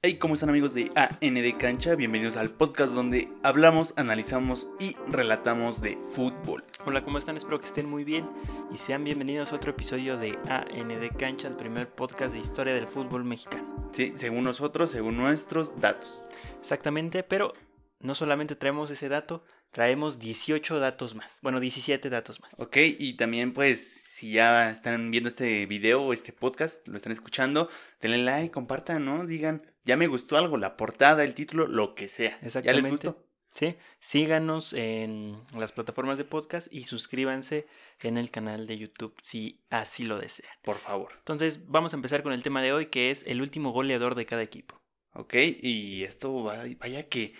Hey, ¿cómo están amigos de AND Cancha? Bienvenidos al podcast donde hablamos, analizamos y relatamos de fútbol. Hola, ¿cómo están? Espero que estén muy bien y sean bienvenidos a otro episodio de AND Cancha, el primer podcast de historia del fútbol mexicano. Sí, según nosotros, según nuestros datos. Exactamente, pero no solamente traemos ese dato, traemos 18 datos más. Bueno, 17 datos más. Ok, y también pues si ya están viendo este video o este podcast, lo están escuchando, denle like, compartan, ¿no? Digan, ya me gustó algo, la portada, el título, lo que sea. ¿Ya les gustó? Sí, síganos en las plataformas de podcast y suscríbanse en el canal de YouTube si así lo desean. Por favor. Entonces, vamos a empezar con el tema de hoy, que es el último goleador de cada equipo. Ok, y esto vaya que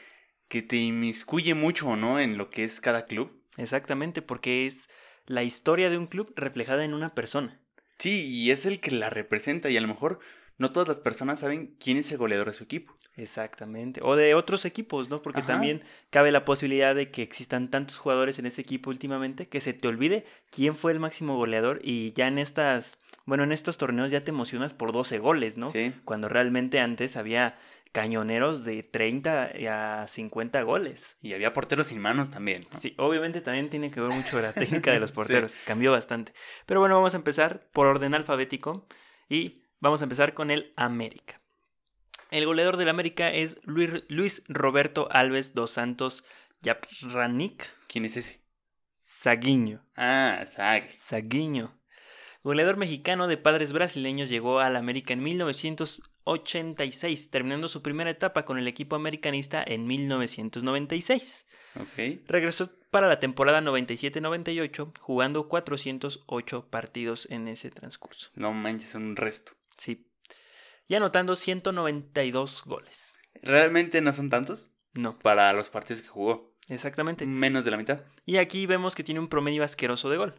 que te inmiscuye mucho, ¿no? En lo que es cada club. Exactamente, porque es la historia de un club reflejada en una persona. Sí, y es el que la representa y a lo mejor no todas las personas saben quién es el goleador de su equipo. Exactamente. O de otros equipos, ¿no? Porque también cabe la posibilidad de que existan tantos jugadores en ese equipo últimamente que se te olvide quién fue el máximo goleador y ya en estas, bueno, en estos torneos ya te emocionas por 12 goles, ¿no? Sí. Cuando realmente antes había cañoneros de 30 a 50 goles. Y había porteros sin manos también. Sí, obviamente también tiene que ver mucho la técnica de los porteros. Cambió bastante. Pero bueno, vamos a empezar por orden alfabético y vamos a empezar con el América. El goleador del América es Luis, Roberto Alves dos Santos Yapranik. ¿Quién es ese? Saguiño. Ah, Sag. Saguiño. Goleador mexicano de padres brasileños, llegó al América en 1986, terminando su primera etapa con el equipo americanista en 1996. Okay. Regresó para la temporada 97-98, jugando 408 partidos en ese transcurso. No manches, un resto. Sí. Y anotando 192 goles. ¿Realmente no son tantos? No. Para los partidos que jugó. Exactamente. Menos de la mitad. Y aquí vemos que tiene un promedio asqueroso de gol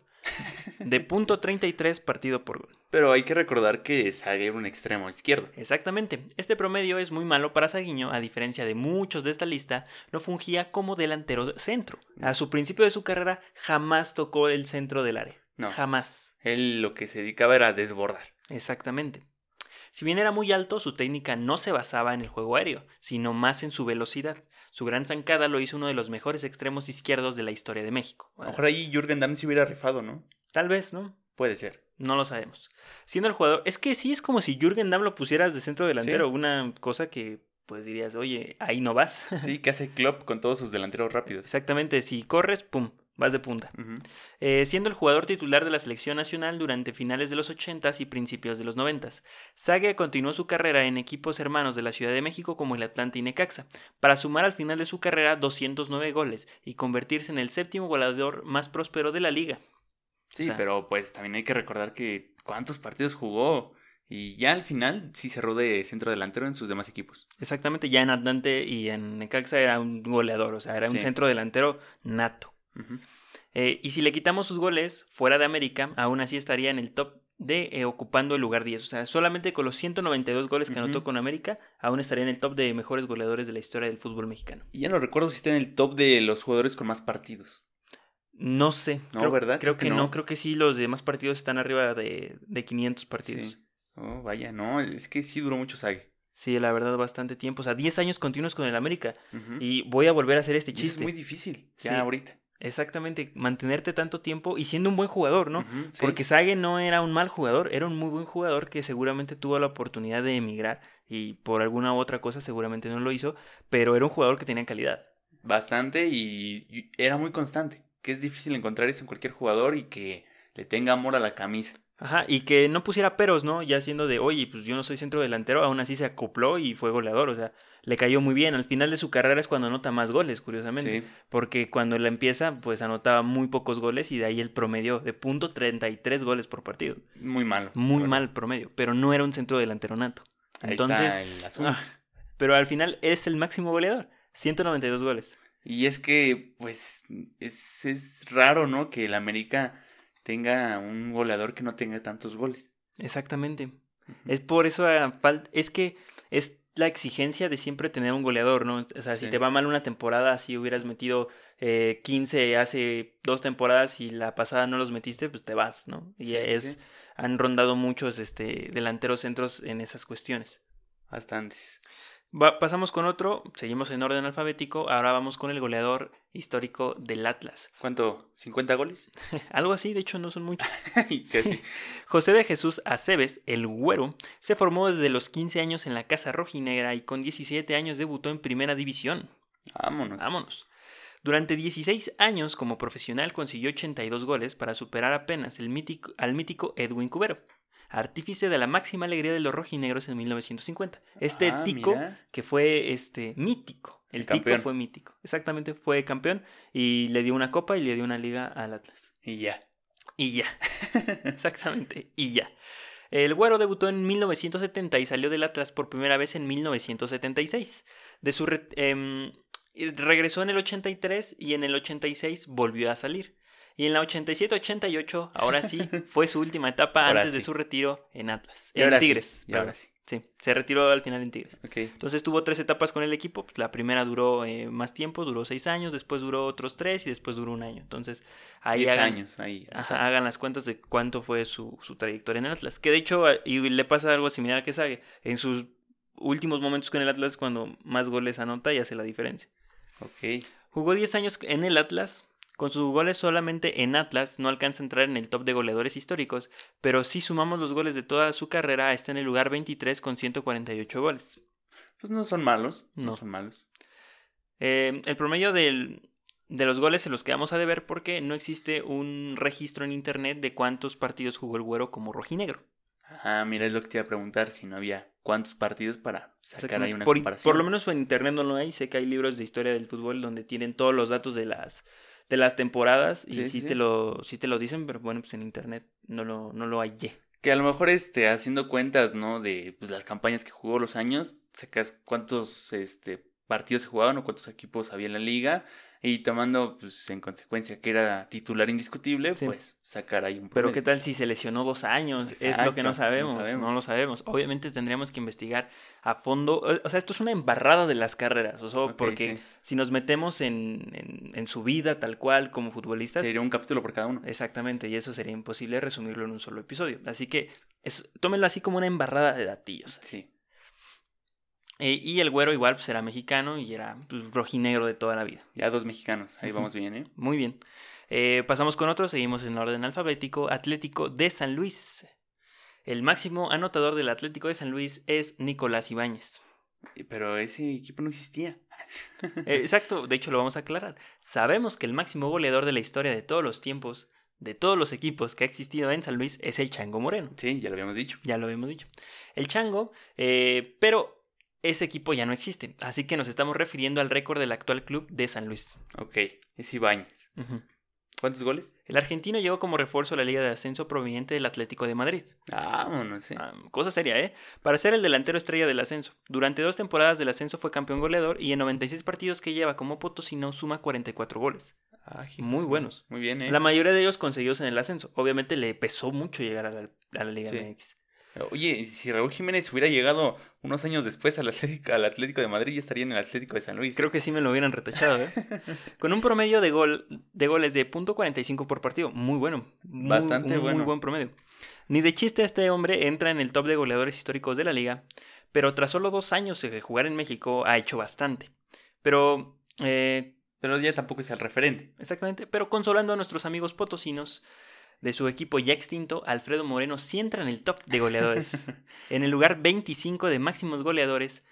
de punto 33 partido por gol. Pero hay que recordar que Sague era un extremo izquierdo. Exactamente. Este promedio es muy malo para Saguiño, a diferencia de muchos de esta lista, no fungía como delantero centro. A su principio de su carrera jamás tocó el centro del área. No. Jamás. Él lo que se dedicaba era a desbordar. Exactamente. Si bien era muy alto, su técnica no se basaba en el juego aéreo, sino más en su velocidad. Su gran zancada lo hizo uno de los mejores extremos izquierdos de la historia de México. A lo mejor ahí Jürgen Damm se hubiera rifado, ¿no? Tal vez, ¿no? Puede ser. No lo sabemos. Siendo el jugador, es que sí es como si Jürgen Damm lo pusieras de centro delantero, una cosa que pues dirías, oye, ahí no vas. Sí, que hace Klopp con todos sus delanteros rápidos. Exactamente, si corres, pum, vas de punta. Eh, siendo el jugador titular de la selección nacional durante finales de los 80s y principios de los 90s. Sague continuó su carrera en equipos hermanos de la Ciudad de México como el Atlanta y Necaxa, para sumar al final de su carrera 209 goles y convertirse en el séptimo goleador más próspero de la liga. Sí, pero pues también hay que recordar que cuántos partidos jugó. Y ya al final sí cerró de centro delantero en sus demás equipos. Exactamente, ya en Atlante y en Necaxa era un goleador, o sea, era un centro delantero nato. Eh, y si le quitamos sus goles fuera de América, aún así estaría en el top de eh, ocupando el lugar 10. O sea, solamente con los 192 goles que anotó con América, aún estaría en el top de mejores goleadores de la historia del fútbol mexicano. Y ya no recuerdo si está en el top de los jugadores con más partidos. No sé. No, creo, ¿verdad? Creo, que, no. Creo que sí, los demás partidos están arriba de, de 500 partidos. Oh, vaya, no. Es que sí duró mucho Sague. Sí, la verdad, bastante tiempo. O sea, 10 años continuos con el América. Y voy a volver a hacer este chiste. es muy difícil, ya ahorita. Exactamente, mantenerte tanto tiempo y siendo un buen jugador, ¿no? Porque Sage no era un mal jugador, era un muy buen jugador que seguramente tuvo la oportunidad de emigrar y por alguna u otra cosa seguramente no lo hizo, pero era un jugador que tenía calidad. Bastante y, era muy constante, que es difícil encontrar eso en cualquier jugador y que le tenga amor a la camisa. Ajá, y que no pusiera peros, ¿no? Ya siendo de, oye, pues yo no soy centro delantero, aún así se acopló y fue goleador, o sea, le cayó muy bien. Al final de su carrera es cuando anota más goles, curiosamente. Porque cuando él empieza, pues anotaba muy pocos goles y de ahí el promedio de punto 33 goles por partido. Muy malo. Muy mal promedio, pero no era un centro delantero nato. Entonces, ah, pero al final es el máximo goleador, 192 goles. Y es que, pues, es, es raro, ¿no? Que el América tenga un goleador que no tenga tantos goles. Exactamente. Es por eso, ah, es que es la exigencia de siempre tener un goleador, ¿no? O sea, si te va mal una temporada, si hubieras metido eh, 15 hace dos temporadas y la pasada no los metiste, pues te vas, ¿no? Y es, han rondado muchos este, delanteros centros en esas cuestiones. Bastantes. Pasamos con otro, seguimos en orden alfabético, ahora vamos con el goleador histórico del Atlas. ¿Cuánto? ¿50 goles? Algo así, de hecho no son muchos. José de Jesús Aceves, el güero, se formó desde los 15 años en la Casa Rojinegra y con 17 años debutó en Primera División. Vámonos. Vámonos. Durante 16 años como profesional consiguió 82 goles para superar apenas el mítico, al mítico Edwin Cubero artífice de la máxima alegría de los rojinegros en 1950. Este ah, tico que fue este mítico. El, tico fue mítico. Exactamente, fue campeón y le dio una copa y le dio una liga al Atlas. Y ya. Y ya. Exactamente, y ya. El Güero debutó en 1970 y salió del Atlas por primera vez en 1976. De su em, regresó en el 83 y en el 86 volvió a salir. Y en la 87-88, ahora sí, fue su última etapa antes de su retiro en Atlas. en Tigres. y ahora sí. Sí, se retiró al final en Tigres. Entonces tuvo tres etapas con el equipo. La primera duró eh, más tiempo, duró seis años, después duró otros tres y después duró un año. Entonces, ahí hagan, años, ahí. hagan las cuentas de cuánto fue su, su, trayectoria en el Atlas. Que de hecho, y le pasa algo similar a que sabe. En sus últimos momentos con el Atlas, cuando más goles anota y hace la diferencia. Ok. Jugó 10 años en el Atlas, con sus goles solamente en Atlas no alcanza a entrar en el top de goleadores históricos, pero si sumamos los goles de toda su carrera está en el lugar 23 con 148 goles. Pues no son malos, no, son malos. Eh, el promedio de los goles se los quedamos a deber porque no existe un registro en internet de cuántos partidos jugó el güero como rojinegro. Ah, mira, es lo que te iba a preguntar, si no había cuántos partidos para sacar ahí una por, comparación. Por lo menos en internet no lo hay, sé que hay libros de historia del fútbol donde tienen todos los datos de las de las temporadas y sí, te lo sí te lo dicen, pero bueno, pues en internet no lo no lo hallé. Que a lo mejor este haciendo cuentas, ¿no? de pues las campañas que jugó los años, sacas cuántos este partidos se jugaban o cuántos equipos había en la liga y tomando pues en consecuencia que era titular indiscutible, pues sacar ahí un Pero qué tal si se lesionó dos años, es lo que no sabemos, no lo sabemos. Obviamente tendríamos que investigar a fondo, o sea, esto es una embarrada de las carreras, o sea, porque si nos metemos en, en, su vida tal cual como futbolistas... Sería un capítulo por cada uno. Exactamente, y eso sería imposible resumirlo en un solo episodio. Así que es, tómenlo así como una embarrada de datillos. Sí. Eh, y el güero igual pues era mexicano y era pues, rojinegro de toda la vida. Ya dos mexicanos, ahí vamos bien, ¿eh? Muy bien. Eh, pasamos con otro, seguimos en orden alfabético. Atlético de San Luis. El máximo anotador del Atlético de San Luis es Nicolás Ibáñez. Pero ese equipo no existía. Eh, exacto, de hecho lo vamos a aclarar. Sabemos que el máximo goleador de la historia de todos los tiempos, de todos los equipos que ha existido en San Luis, es el Chango Moreno. Sí, ya lo habíamos dicho. Ya lo habíamos dicho. El Chango, pero ese equipo ya no existe. Así que nos estamos refiriendo al récord del actual club de San Luis. Ok, es Ibáñez. ¿Cuántos goles? El argentino llegó como refuerzo a la Liga de Ascenso proveniente del Atlético de Madrid. Ah, no sé. Ah, cosa seria, ¿eh? Para ser el delantero estrella del ascenso. Durante dos temporadas del ascenso fue campeón goleador y en 96 partidos que lleva como potosino suma 44 goles. Ah, muy buenos. Muy bien, ¿eh? La mayoría de ellos conseguidos en el ascenso. Obviamente le pesó mucho llegar a la, Liga MX. Oye, si Raúl Jiménez hubiera llegado unos años después al Atlético, al Atlético de Madrid, ya estaría en el Atlético de San Luis. Creo que sí me lo hubieran retachado, ¿eh? Con un promedio de, gol, de goles de .45 por partido. Muy bueno. Bastante bueno. Muy buen promedio. Ni de chiste este hombre entra en el top de goleadores históricos de la liga, pero tras solo dos años de jugar en México ha hecho bastante. Pero... Eh, pero ya tampoco es el referente. Exactamente, pero consolando a nuestros amigos potosinos, de su equipo ya extinto, Alfredo Moreno sí entra en el top de goleadores. en el lugar 25 de máximos goleadores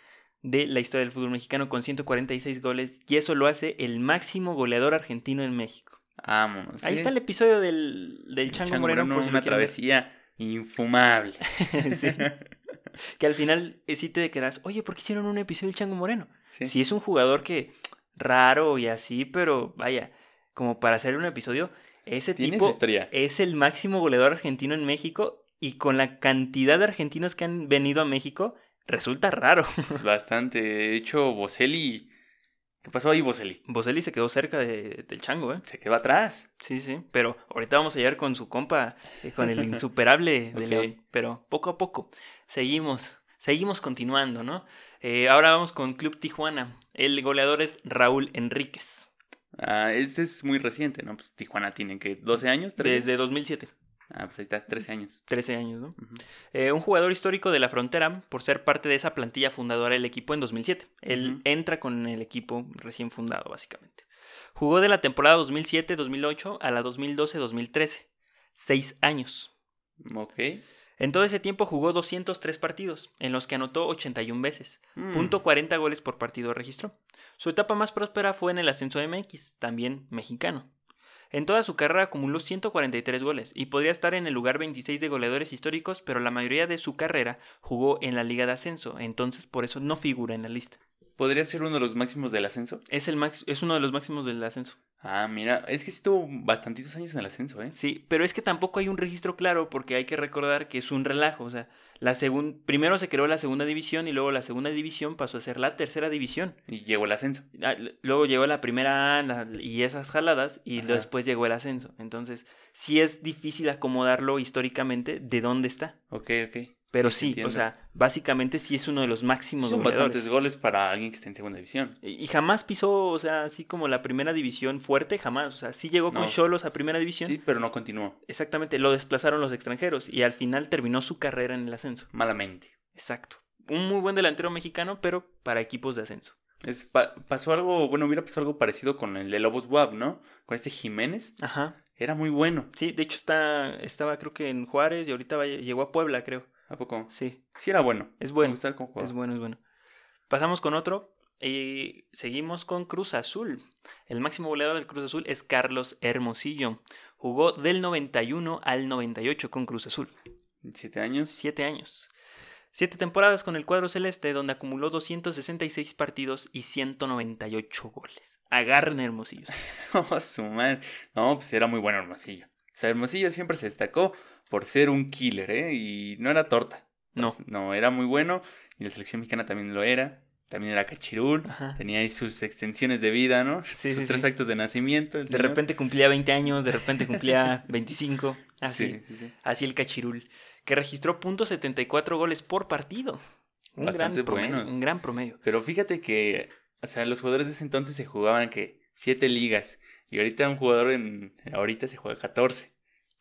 de la historia del fútbol mexicano con 146 goles y eso lo hace el máximo goleador argentino en México. Vámonos. Ahí está el episodio del, del Chango, Moreno. una travesía infumable. Que al final eh, sí te quedas, oye, ¿por qué hicieron un episodio del Chango Moreno? Si es un jugador que raro y así, pero vaya, como para hacer un episodio, ese tipo es el máximo goleador argentino en México y con la cantidad de argentinos que han venido a México, resulta raro. Es bastante. De hecho, Boselli. ¿Qué pasó ahí, Boselli? Boselli se quedó cerca de, del chango, ¿eh? Se quedó atrás. Sí, sí. Pero ahorita vamos a llegar con su compa, eh, con el insuperable de León. Pero poco a poco. Seguimos. Seguimos continuando, ¿no? Eh, ahora vamos con Club Tijuana. El goleador es Raúl Enríquez. Ah, es muy reciente, ¿no? Pues Tijuana tiene que 12 años, Desde 2007. Ah, pues ahí está, 13 años. 13 años, ¿no? Eh, un jugador histórico de la frontera por ser parte de esa plantilla fundadora del equipo en 2007. Él entra con el equipo recién fundado, básicamente. Jugó de la temporada 2007-2008 a la 2012-2013. Seis años. Ok. En todo ese tiempo jugó 203 partidos, en los que anotó 81 veces. Mm. Punto 40 goles por partido registró. Su etapa más próspera fue en el ascenso MX, también mexicano. En toda su carrera acumuló 143 goles y podría estar en el lugar 26 de goleadores históricos, pero la mayoría de su carrera jugó en la Liga de Ascenso, entonces por eso no figura en la lista. ¿Podría ser uno de los máximos del ascenso? Es, el max, es uno de los máximos del ascenso. Ah, mira, es que estuvo bastantitos años en el ascenso, ¿eh? Sí, pero es que tampoco hay un registro claro porque hay que recordar que es un relajo, o sea, la segun... primero se creó la segunda división y luego la segunda división pasó a ser la tercera división. Y llegó el ascenso. Ah, Luego llegó la primera la- y esas jaladas y Ajá. después llegó el ascenso. Entonces, sí es difícil acomodarlo históricamente de dónde está. Ok, ok. Pero Sí, o sea, básicamente sí es uno de los máximos Son goleadores. bastantes goles para alguien que está en segunda división. Y y jamás pisó, o sea, así como la primera división fuerte, jamás. O sea, sí llegó con No. Cholos a primera división. Sí, pero no continuó. Exactamente, lo desplazaron los extranjeros y al final terminó su carrera en el ascenso. Malamente. Exacto. Un muy buen delantero mexicano, pero para equipos de ascenso. Es, pa- pasó algo, bueno, hubiera pasado algo parecido con el de Lobos WAP, ¿no? Con este Jiménez. Ajá. Era muy bueno. Sí, de hecho está, estaba creo que en Juárez y ahorita va- llegó a Puebla, creo. ¿A poco? Sí, Sí era bueno. es Me bueno. gustaba cómo jugaba. Es bueno, es bueno. Pasamos con otro y seguimos con Cruz Azul. El máximo goleador del Cruz Azul es Carlos Hermosillo. Jugó del 91 al 98 con Cruz Azul. Siete años. Siete años. Siete temporadas con el cuadro celeste donde acumuló 266 partidos y 198 goles. Agarren Hermosillo. Oh, su madre. No, pues era muy bueno Hermosillo. O sea, Hermosillo siempre se destacó por ser un killer, ¿eh? Y no era torta. No. No, era muy bueno. Y la selección mexicana también lo era. También era cachirul. Ajá. Tenía ahí sus extensiones de vida, ¿no? Sí, sus sí, tres sí. actos de nacimiento. De señor. repente cumplía 20 años, de repente cumplía 25. Así. Sí, sí, sí. Así el cachirul. Que registró .74 goles por partido. Un Bastante gran promedio. buenos. Un gran promedio. Pero fíjate que, o sea, los jugadores de ese entonces se jugaban que siete ligas. Y ahorita un jugador en, ahorita se juega 14.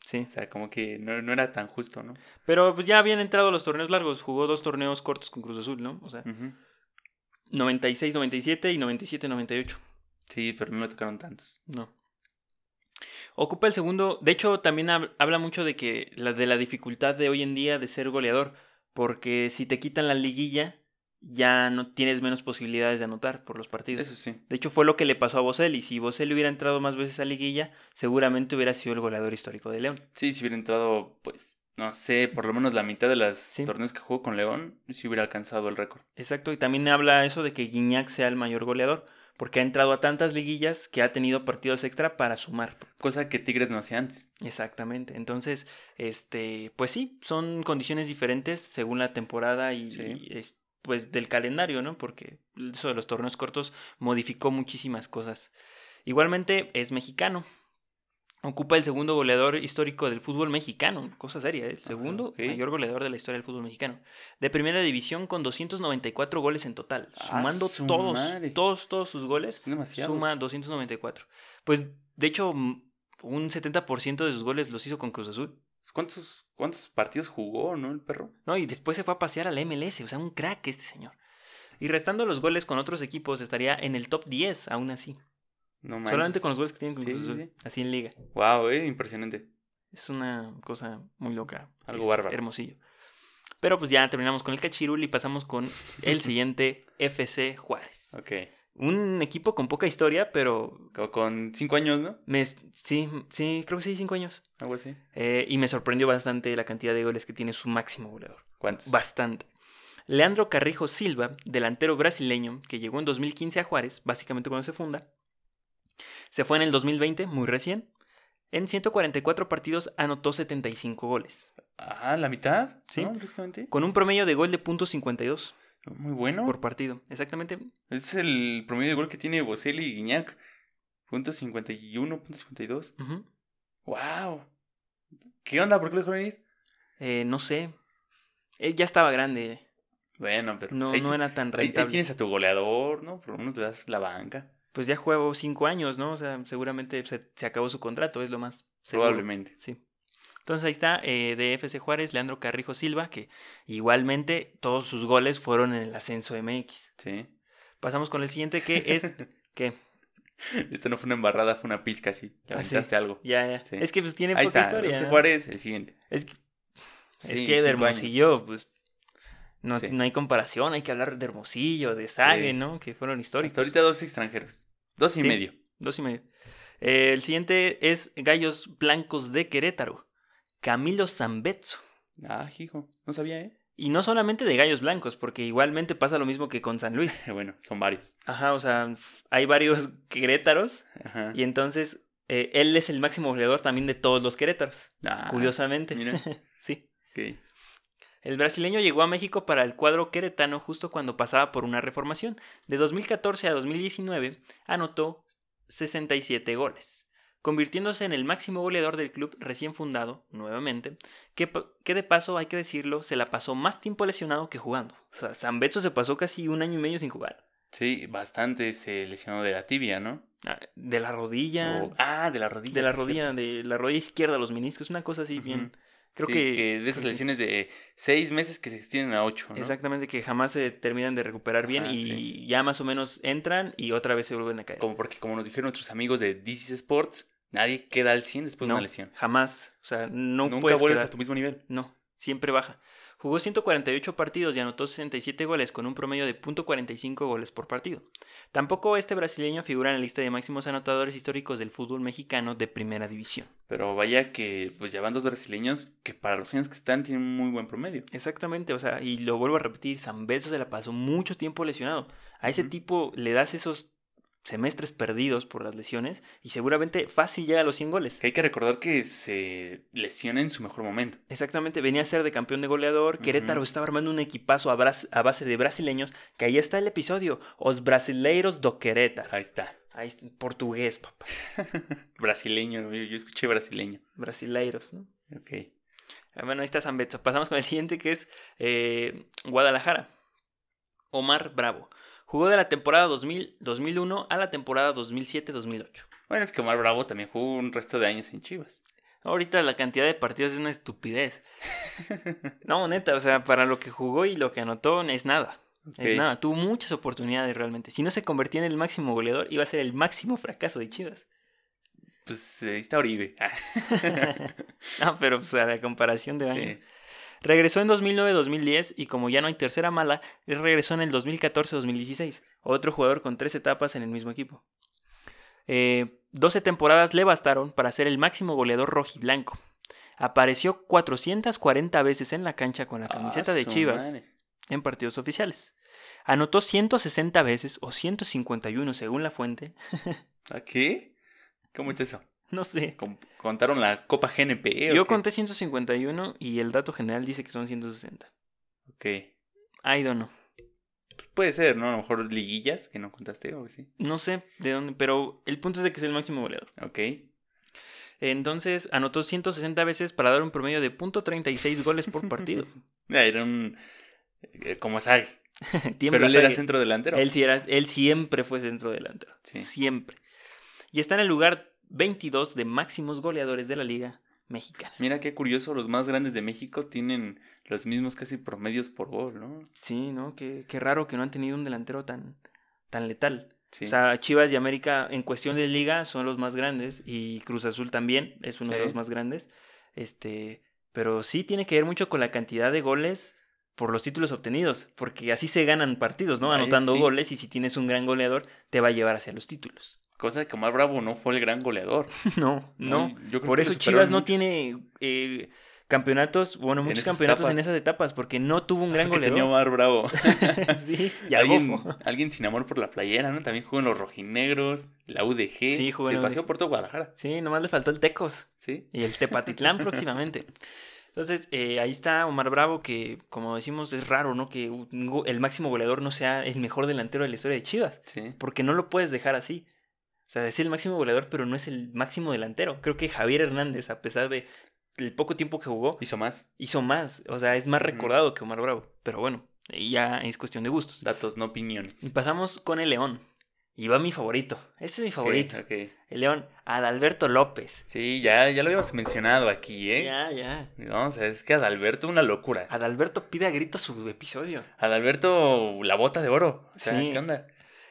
Sí. O sea, como que no, no era tan justo, ¿no? Pero pues ya habían entrado los torneos largos. Jugó dos torneos cortos con Cruz Azul, ¿no? O sea, Ujú. 96-97 y 97-98. Sí, pero no le tocaron tantos. No. Ocupa el segundo. De hecho, también hab- habla mucho de que la de la dificultad de hoy en día de ser goleador. Porque si te quitan la liguilla, ya no tienes menos posibilidades de anotar por los partidos. Eso sí. De hecho, fue lo que le pasó a Boselli. Si Boselli hubiera entrado más veces a liguilla, seguramente hubiera sido el goleador histórico de León. Sí, si hubiera entrado, pues, no sé, por lo menos la mitad de los Sí. torneos que jugó con León, si hubiera alcanzado el récord. Exacto, y también habla eso de que Guiñac sea el mayor goleador, porque ha entrado a tantas liguillas que ha tenido partidos extra para sumar. Cosa que Tigres no hacía antes. Exactamente. Entonces, este, pues sí, son condiciones diferentes según la temporada y, Sí. y, es- pues del calendario, ¿no? Porque eso de los torneos cortos modificó muchísimas cosas. Igualmente es mexicano. Ocupa el segundo goleador histórico del fútbol mexicano. Cosa seria, ¿eh? el segundo ok. mayor goleador de la historia del fútbol mexicano. De primera división con 294 goles en total. ¡Ah, Sumando su todos, todos, todos sus goles. Demasiados. Suma 294. Pues, de hecho, un 70% de sus goles los hizo con Cruz Azul. ¿Cuántos, ¿Cuántos partidos jugó, no, el perro? ¿no? Y después se fue a pasear a la MLS. O sea, un crack este señor. Y restando los goles con otros equipos, estaría en el top 10, aún así. No manches. Solamente con los goles que tienen con Sí, Cruz sí, Azul. sí. Así en liga. Wow, eh, impresionante. Es una cosa muy loca. Algo este, bárbaro. Hermosillo. Pero pues ya terminamos con el Cachirul y pasamos con el siguiente FC Juárez. Ok. Un equipo con poca historia, pero con cinco años, ¿no? me, sí, sí, creo que sí, cinco años. Algo así. Eh, y me sorprendió bastante la cantidad de goles que tiene su máximo goleador. ¿Cuántos? Bastante. Leandro Carrijo Silva, delantero brasileño, que llegó en 2015 a Juárez, básicamente cuando se funda. Se fue en el 2020, muy recién. En 144 partidos anotó 75 goles, Ah, la mitad. Sí. Con un promedio de gol de .52 Muy bueno. por partido. Exactamente. Es el promedio de gol que tiene Boselli y Guiñac. Punto 51, punto 52. Ujú. ¡Wow! ¿Qué onda? ¿Por qué lo dejaron ir? Eh, no sé. Él ya estaba grande. Bueno, pero No, pues ahí, no sí- era tan ahí- ahí rentable. tienes a tu goleador, ¿no? Por lo menos te das la banca. Pues ya jugó cinco años, ¿no? O sea, seguramente se, se acabó su contrato, es lo más seguro. Probablemente. Sí. Entonces ahí está, eh, de FC Juárez, Leandro Carrijo Silva, que igualmente todos sus goles fueron en el ascenso MX. Sí. Pasamos con el siguiente, que es... ¿Qué? Esto no fue una embarrada, fue una pizca, sí. Le Ah, sí. aventaste algo. Ya, ya. Sí. Es que pues tiene Ahí poca está, historia. FC ¿no? Juárez, el siguiente. Es que, es que de años. Hermosillo, pues... No, no hay comparación, hay que hablar de Hermosillo, de Sague. ¿no? Que fueron históricos. Hasta ahorita dos extranjeros. Dos y medio. Dos y medio. Eh, el siguiente es Gallos Blancos de Querétaro. Camilo Zambetso. Ah, hijo. No sabía, ¿eh? Y no solamente de Gallos Blancos, porque igualmente pasa lo mismo que con San Luis. Bueno, son varios. Ajá, o sea, hay varios Querétaros Ajá. y entonces eh, él es el máximo goleador también de todos los Querétaros. Ah, curiosamente. mira. sí. ok. El brasileño llegó a México para el cuadro queretano justo cuando pasaba por una reformación. De 2014 a 2019 anotó 67 goles, convirtiéndose en el máximo goleador del club recién fundado, nuevamente, que, que de paso, hay que decirlo, se la pasó más tiempo lesionado que jugando. O sea, Zambetso se pasó casi un año y medio sin jugar. Sí, bastante se lesionó de la tibia, ¿no? Ah, De la rodilla, ah, de la rodilla. de la rodilla, de la rodilla izquierda, los meniscos, una cosa así bien... Creo Sí, que, de esas sí. lesiones de seis meses que se extienden a ocho, ¿no? Exactamente, que jamás se terminan de recuperar bien Ajá, y sí. ya más o menos entran y otra vez se vuelven a caer. Como porque, como nos dijeron nuestros amigos de DC Sports, nadie queda al 100 después de una lesión. jamás. O sea, no Nunca puedes vuelves quedar- a tu mismo nivel. No, siempre baja. Jugó 148 partidos y anotó 67 goles con un promedio de .45 goles por partido. Tampoco este brasileño figura en la lista de máximos anotadores históricos del fútbol mexicano de primera división. Pero vaya que, pues ya van dos brasileños que para los años que están tienen un muy buen promedio. Exactamente, o sea, y lo vuelvo a repetir, Zambeso se la pasó mucho tiempo lesionado. A ese tipo le das esos semestres perdidos por las lesiones y seguramente fácil llega a los 100 goles. Que hay que recordar que se lesiona en su mejor momento. Exactamente, venía a ser de campeón de goleador. Querétaro estaba armando un equipazo a, base de brasileños. Que ahí está el episodio. Os brasileiros do Querétaro. Ahí está. Ahí está, portugués, papá. Brasileño, yo, yo escuché brasileño. Brasileiros, ¿no? Ok. Ah, Bueno, ahí está San Beto. Pasamos con el siguiente que es eh, Guadalajara. Omar Bravo. Jugó de la temporada 2000, 2001 a la temporada 2007-2008. Bueno, es que Omar Bravo también jugó un resto de años en Chivas. Ahorita la cantidad de partidos es una estupidez. No, neta, o sea, para lo que jugó y lo que anotó es nada. Es nada, tuvo muchas oportunidades realmente. Si no se convertía en el máximo goleador, iba a ser el máximo fracaso de Chivas. Pues ahí está Oribe. Ah, no, pero pues, a la comparación de años. sí. Regresó en 2009-2010 y como ya no hay tercera mala, regresó en el 2014-2016. Otro jugador con tres etapas en el mismo equipo. Eh, 12 temporadas le bastaron para ser el máximo goleador rojiblanco. Apareció 440 veces en la cancha con la camiseta Ah, de su Chivas madre. en partidos oficiales. Anotó 160 veces o 151 según la fuente. ¿A qué? ¿Cómo es eso? No sé. ¿Con- ¿Contaron la Copa GNP? o Yo qué? conté 151 y el dato general dice que son 160. Ok. I don't know. Pues puede ser, ¿no? A lo mejor liguillas que no contaste o así. No sé de dónde, pero el punto es de que es el máximo goleador. Ok. Entonces anotó 160 veces para dar un promedio de .36 goles por partido. Era un. eh, Como Sag. Pero él era centro delantero. Él, sí era, él siempre fue centro delantero. Sí. Siempre. Y está en el lugar 22 de máximos goleadores de la liga mexicana. Mira qué curioso, los más grandes de México tienen los mismos casi promedios por gol, ¿no? Sí, ¿no? Qué, qué raro que no han tenido un delantero tan, tan letal. Sí. O sea, Chivas y América en cuestión de liga son los más grandes y Cruz Azul también es uno de los más grandes. Este, pero sí tiene que ver mucho con la cantidad de goles por los títulos obtenidos, porque así se ganan partidos, ¿no? Anotando sí. goles y si tienes un gran goleador te va a llevar hacia los títulos. Cosa de que Omar Bravo no fue el gran goleador. no, no. yo creo Por que eso Chivas no muchos. tiene eh, campeonatos, bueno, muchos campeonatos en esas etapas, porque no tuvo un gran Que tenía goleador. Omar Bravo. sí, y alguien, alguien sin amor por la playera, ¿no? También jugó en los rojinegros, la UDG. Sí, jugó en Se paseó por todo Guadalajara. Sí, nomás le faltó el Tecos. Sí. Y el Tepatitlán próximamente. Entonces, eh, ahí está Omar Bravo, que como decimos, es raro, ¿no? Que el máximo goleador no sea el mejor delantero de la historia de Chivas. Sí. Porque no lo puedes dejar así. O sea, es el máximo goleador, pero no es el máximo delantero. Creo que Javier Hernández, a pesar de el poco tiempo que jugó, Hizo más. hizo más. O sea, es más recordado que Omar Bravo. Pero bueno, ya es cuestión de gustos. Datos, no opiniones. Y pasamos con el León. Y va mi favorito. Ese es mi favorito. El León, Adalberto López. Sí, ya, ya lo habíamos mencionado aquí, ¿eh? Ya, ya. No, o sea, es que Adalberto una locura. Adalberto pide a gritos su episodio. Adalberto la bota de oro. O sea, Sí. ¿qué onda?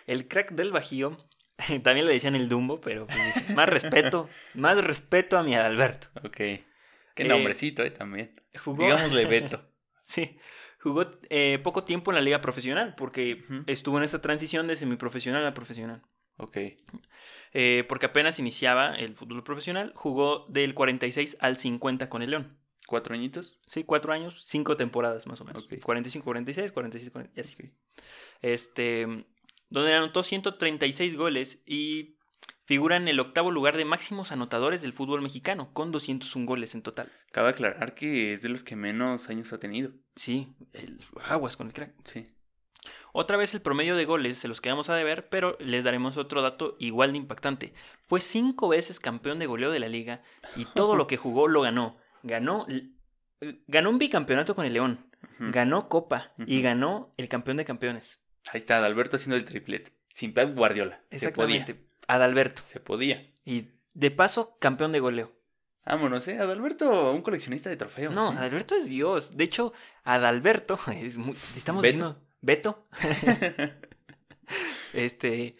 El crack del Bajío, también le decían el Dumbo, pero pues, más respeto, más respeto a mi Adalberto. Ok. Qué Eh, nombrecito, ¿eh? También. Jugó, Digámosle Beto. sí, jugó eh, poco tiempo en la liga profesional, porque estuvo en esa transición de semiprofesional a profesional. Ok. Eh, porque apenas iniciaba el fútbol profesional, jugó del 46 al 50 con el León. ¿Cuatro añitos? Sí, cuatro años, cinco temporadas más o menos. Ok. 45, 46, 46, 40, y así. Este, donde anotó 136 goles y figura en el octavo lugar de máximos anotadores del fútbol mexicano, con 201 goles en total. Cabe aclarar que es de los que menos años ha tenido. Sí, el aguas con el crack. Sí. Otra vez el promedio de goles se los quedamos a deber, pero les daremos otro dato igual de impactante. Fue cinco veces campeón de goleo de la liga y todo lo que jugó lo ganó. Ganó, ganó un bicampeonato con el León, ganó Copa y ganó el campeón de campeones. Ahí está, Adalberto haciendo el triplete. Sin Pep Guardiola. Se podía. Adalberto. Se podía. Y de paso, campeón de goleo. Vámonos, ¿eh? Adalberto, un coleccionista de trofeos. No, ¿eh? Adalberto es Dios. De hecho, Adalberto es muy, estamos Beto. diciendo Beto. este,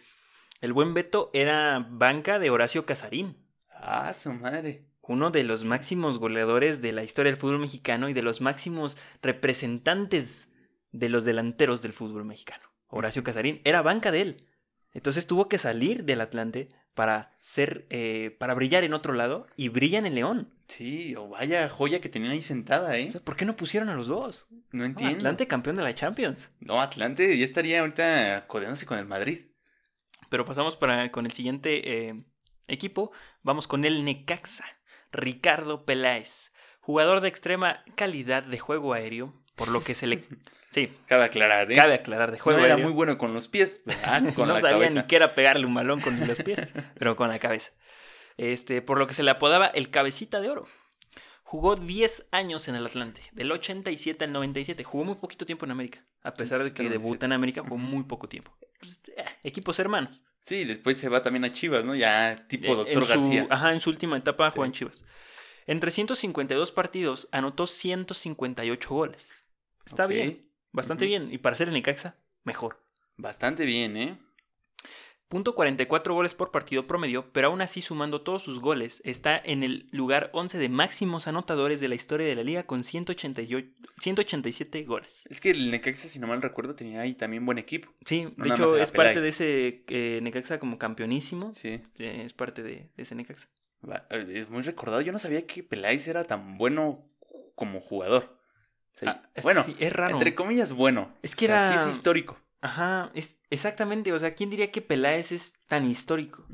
el buen Beto era banca de Horacio Casarín, ah, su madre. uno de los máximos goleadores de la historia del fútbol mexicano y de los máximos representantes de los delanteros del fútbol mexicano. Horacio Casarín era banca de él. Entonces tuvo que salir del Atlante para ser, eh, para brillar en otro lado y brilla en el León. Sí, o vaya joya que tenían ahí sentada, ¿eh? O sea, ¿Por qué no pusieron a los dos? No No, entiendo. Atlante campeón de la Champions. No, Atlante ya estaría ahorita codeándose con el Madrid. Pero pasamos para, con el siguiente eh, equipo. Vamos con el Necaxa. Ricardo Peláez. Jugador de extrema calidad de juego aéreo. Por lo que se le... Sí, Cabe aclarar, ¿eh? cabe aclarar, de juego no era aéreo. muy bueno con los pies, ¿verdad? Con no la sabía cabeza. ni qué era pegarle un balón con los pies, pero con la cabeza. Este, por lo que se le apodaba el cabecita de oro. Jugó 10 años en el Atlante, del 87 al 97. Jugó muy poquito tiempo en América. A pesar de que 87. debuta en América, jugó muy poco tiempo. Pues, eh, equipos hermanos. Sí, después se va también a Chivas, ¿no? Ya tipo Eh, Doctor su- García. Ajá, en su última etapa Sí. jugó en Chivas. En 352 partidos anotó 158 goles. Está bien, bastante bien. Y para ser el Necaxa, mejor. Bastante bien, ¿eh? Punto 44 goles por partido promedio, pero aún así sumando todos sus goles, está en el lugar 11 de máximos anotadores de la historia de la liga con 188 187 goles. Es que el Necaxa, si no mal recuerdo, tenía ahí también buen equipo. Sí, No de hecho es parte de ese eh, Necaxa como campeonísimo. Sí. eh, Es parte de, de ese Necaxa. Eh, Es muy recordado. Yo no sabía que Peláez era tan bueno como jugador. Sea, Ah, bueno, sí, es raro. entre comillas, bueno. Es que O sea, era- Sí es histórico. Ajá, es exactamente, o sea, ¿quién diría que Peláez es tan histórico?